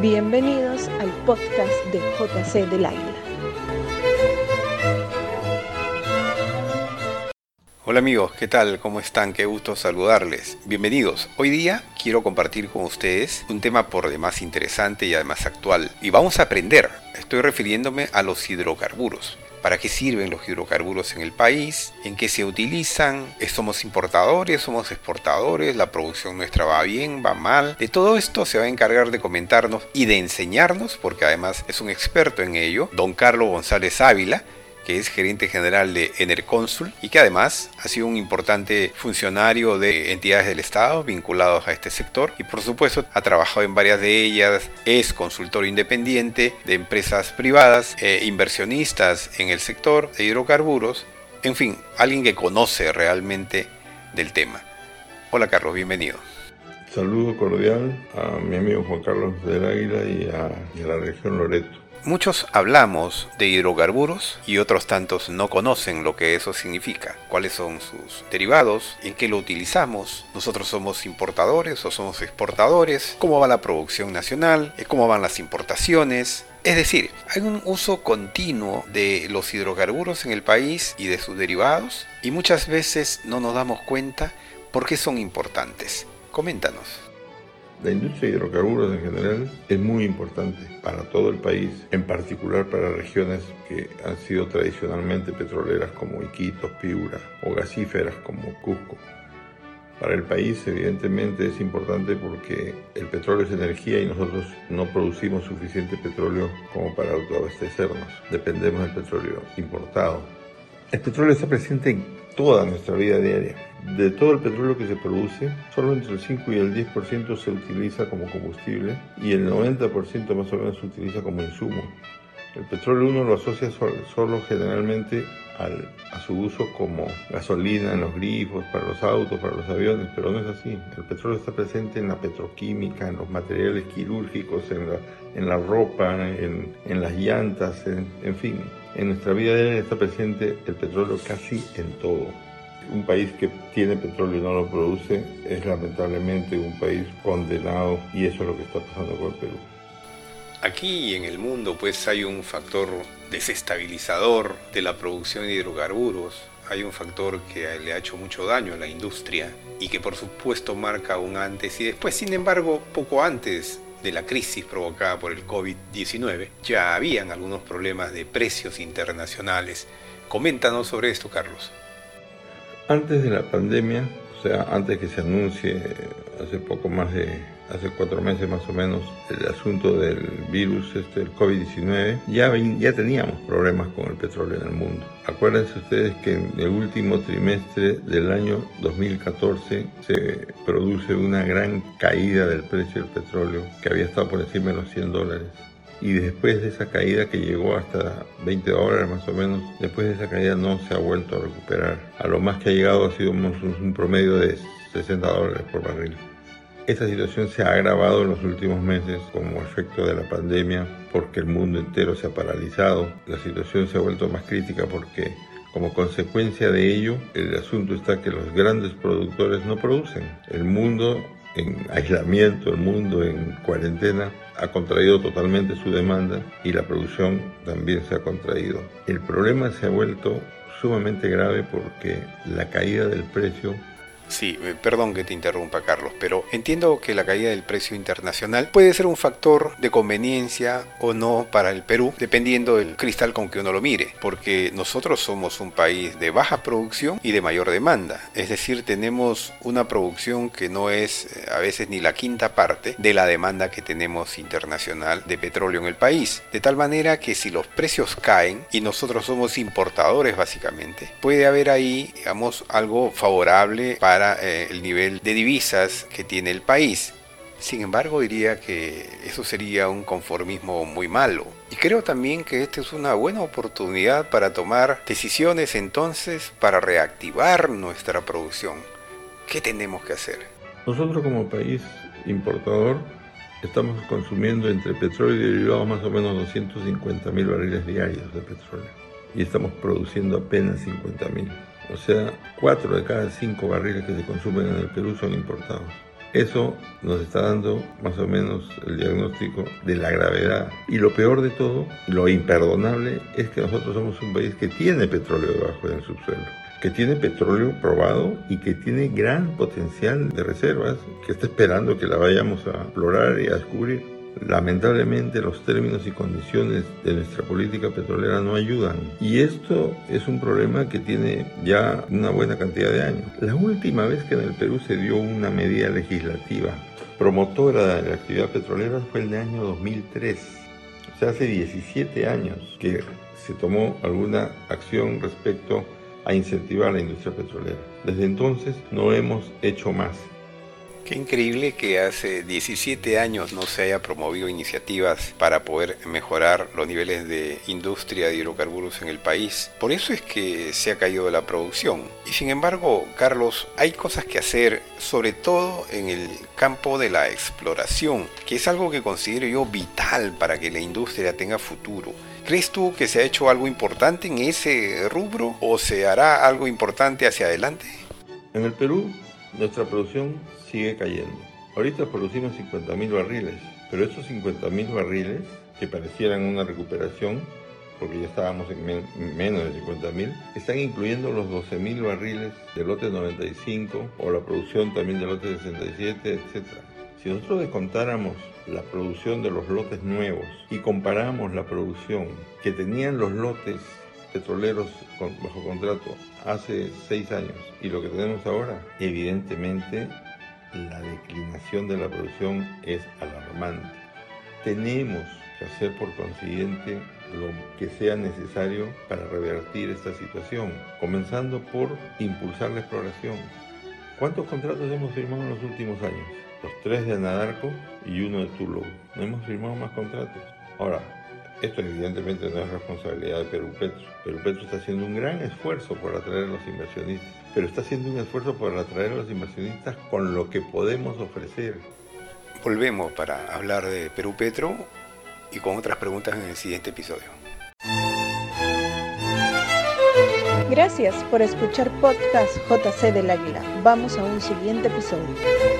Bienvenidos al podcast de JC del Águila. Hola amigos, ¿qué tal? ¿Cómo están? Qué gusto saludarles. Bienvenidos. Hoy día quiero compartir con ustedes un tema por demás interesante y además actual. Y vamos a aprender. Estoy refiriéndome a los hidrocarburos para qué sirven los hidrocarburos en el país, en qué se utilizan, somos importadores, somos exportadores, la producción nuestra va bien, va mal. De todo esto se va a encargar de comentarnos y de enseñarnos, porque además es un experto en ello, don Carlos González Ávila, es gerente general de Enerconsul y que además ha sido un importante funcionario de entidades del Estado vinculados a este sector y por supuesto ha trabajado en varias de ellas, es consultor independiente de empresas privadas, e inversionistas en el sector de hidrocarburos, en fin, alguien que conoce realmente del tema. Hola Carlos, bienvenido. Saludo cordial a mi amigo Juan Carlos del Águila y a la región Loreto. Muchos hablamos de hidrocarburos y otros tantos no conocen lo que eso significa, cuáles son sus derivados, en qué lo utilizamos, nosotros somos importadores o somos exportadores, cómo va la producción nacional, eh, cómo van las importaciones, es decir, hay un uso continuo de los hidrocarburos en el país y de sus derivados y muchas veces no nos damos cuenta por qué son importantes. Coméntanos. La industria de hidrocarburos en general es muy importante para todo el país, en particular para regiones que han sido tradicionalmente petroleras como Iquitos, Piura o gasíferas como Cusco. Para el país evidentemente es importante porque el petróleo es energía y nosotros no producimos suficiente petróleo como para autoabastecernos. Dependemos del petróleo importado. El petróleo está presente en toda nuestra vida diaria. De todo el petróleo que se produce, solo entre el 5 y el 10% se utiliza como combustible y el 90% más o menos se utiliza como insumo. El petróleo uno lo asocia solo, generalmente a su uso como gasolina en los grifos, para los autos, para los aviones, pero no es así. El petróleo está presente en la petroquímica, en los materiales quirúrgicos, en la, en la ropa, en, en las llantas, en, en fin. En nuestra vida diaria está presente el petróleo casi en todo. Un país que tiene petróleo y no lo produce es lamentablemente un país condenado y eso es lo que está pasando con el Perú. Aquí en el mundo pues hay un factor desestabilizador de la producción de hidrocarburos, hay un factor que le ha hecho mucho daño a la industria y que por supuesto marca un antes y después, sin embargo, poco antes de la crisis provocada por el COVID-19, ya habían algunos problemas de precios internacionales. Coméntanos sobre esto, Carlos. Antes de la pandemia, o sea, antes que se anuncie hace poco más de, hace cuatro meses más o menos, el asunto del virus, este, el COVID-19, ya, teníamos problemas con el petróleo en el mundo. Acuérdense ustedes que en el último trimestre del año 2014 se produce una gran caída del precio del petróleo, que había estado por encima de los 100 dólares y después de esa caída que llegó hasta 20 dólares más o menos, después de esa caída no se ha vuelto a recuperar. A lo más que ha llegado ha sido un promedio de 60 dólares por barril. Esta situación se ha agravado en los últimos meses como efecto de la pandemia porque el mundo entero se ha paralizado. La situación se ha vuelto más crítica porque como consecuencia de ello, el asunto está que los grandes productores no producen. El mundo en aislamiento, el mundo en cuarentena, ha contraído totalmente su demanda y la producción también se ha contraído. El problema se ha vuelto sumamente grave porque la caída del precio Sí, eh, perdón que te interrumpa Carlos, pero entiendo que la caída del precio internacional puede ser un factor de conveniencia o no para el Perú, dependiendo del cristal con que uno lo mire, porque nosotros somos un país de baja producción y de mayor demanda, es decir, tenemos una producción que no es eh, a veces ni la quinta parte de la demanda que tenemos internacional de petróleo en el país, de tal manera que si los precios caen y nosotros somos importadores básicamente, puede haber ahí, digamos, algo favorable para eh, el nivel de divisas que tiene el país. Sin embargo, diría que eso sería un conformismo muy malo. Y creo también que esta es una buena oportunidad para tomar decisiones entonces para reactivar nuestra producción. ¿Qué tenemos que hacer? Nosotros como país importador estamos consumiendo entre petróleo y derivados más o menos 250 mil barriles diarios de petróleo y estamos produciendo apenas 50 mil. O sea, 4 de cada 5 barriles que se consumen en el Perú son importados. Eso nos está dando más o menos el diagnóstico de la gravedad. Y lo peor de todo, lo imperdonable, es que nosotros somos un país que tiene petróleo debajo del subsuelo que tiene petróleo probado y que tiene gran potencial de reservas, que está esperando que la vayamos a explorar y a descubrir. Lamentablemente los términos y condiciones de nuestra política petrolera no ayudan y esto es un problema que tiene ya una buena cantidad de años. La última vez que en el Perú se dio una medida legislativa promotora de la actividad petrolera fue el año 2003. O sea, hace 17 años que se tomó alguna acción respecto a incentivar la industria petrolera. Desde entonces no hemos hecho más. Qué increíble que hace 17 años no se haya promovido iniciativas para poder mejorar los niveles de industria de hidrocarburos en el país. Por eso es que se ha caído la producción. Y sin embargo, Carlos, hay cosas que hacer, sobre todo en el campo de la exploración, que es algo que considero yo vital para que la industria tenga futuro. ¿Crees tú que se ha hecho algo importante en ese rubro o se hará algo importante hacia adelante? En el Perú, nuestra producción sigue cayendo. Ahorita producimos 50.000 barriles, pero esos 50.000 barriles, que parecieran una recuperación, porque ya estábamos en, menos de 50.000, están incluyendo los 12.000 barriles del lote 95 o la producción también del lote 67, etc. Si nosotros descontáramos la producción de los lotes nuevos y comparamos la producción que tenían los lotes petroleros bajo contrato hace seis años y lo que tenemos ahora, evidentemente la declinación de la producción es alarmante. Tenemos que hacer por consiguiente lo que sea necesario para revertir esta situación, comenzando por impulsar la exploración. ¿Cuántos contratos hemos firmado en los últimos años? Los tres de Anadarko y uno de Tullow. No hemos firmado más contratos. Ahora, esto evidentemente no es responsabilidad de Perú Petro. Perú Petro está haciendo un gran esfuerzo por atraer a los inversionistas, pero está haciendo un esfuerzo por atraer a los inversionistas con lo que podemos ofrecer. Volvemos para hablar de Perú Petro y con otras preguntas en el siguiente episodio. Gracias por escuchar podcast JC del Águila. Vamos a un siguiente episodio.